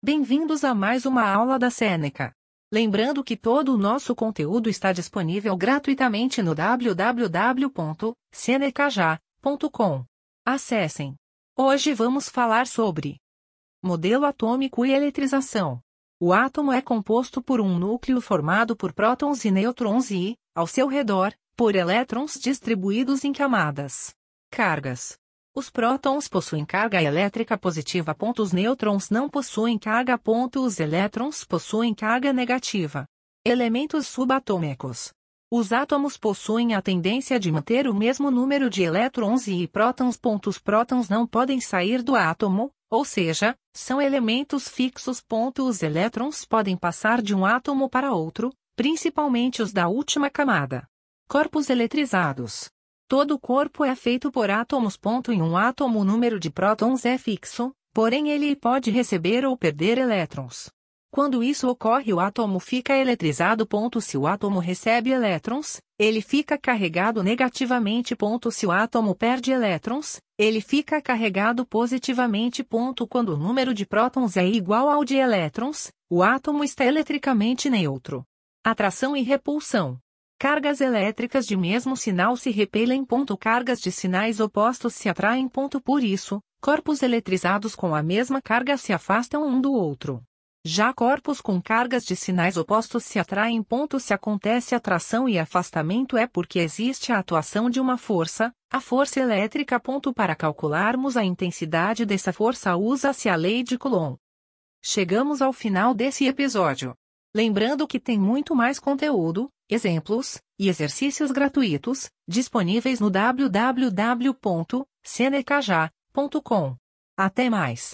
Bem-vindos a mais uma aula da Seneca. Lembrando que todo o nosso conteúdo está disponível gratuitamente no www.senecaja.com. Acessem. Hoje vamos falar sobre modelo atômico e eletrização. O átomo é composto por um núcleo formado por prótons e nêutrons e, ao seu redor, por elétrons distribuídos em camadas. Cargas. Os prótons possuem carga elétrica positiva. Os nêutrons não possuem carga. Os elétrons possuem carga negativa. Elementos subatômicos. Os átomos possuem a tendência de manter o mesmo número de elétrons e prótons. Os prótons não podem sair do átomo, ou seja, são elementos fixos. Os elétrons podem passar de um átomo para outro, principalmente os da última camada. Corpos eletrizados. Todo corpo é feito por átomos. Em um átomo o número de prótons é fixo, porém ele pode receber ou perder elétrons. Quando isso ocorre o átomo fica eletrizado. Se o átomo recebe elétrons, ele fica carregado negativamente. Se o átomo perde elétrons, ele fica carregado positivamente. Quando o número de prótons é igual ao de elétrons, o átomo está eletricamente neutro. Atração e repulsão. Cargas elétricas de mesmo sinal se repelem. Cargas de sinais opostos se atraem. Por isso, corpos eletrizados com a mesma carga se afastam um do outro. Já corpos com cargas de sinais opostos se atraem. Se acontece atração e afastamento é porque existe a atuação de uma força, a força elétrica. Para calcularmos a intensidade dessa força usa-se a lei de Coulomb. Chegamos ao final desse episódio. Lembrando que tem muito mais conteúdo, exemplos e exercícios gratuitos disponíveis no www.senecaja.com. Até mais!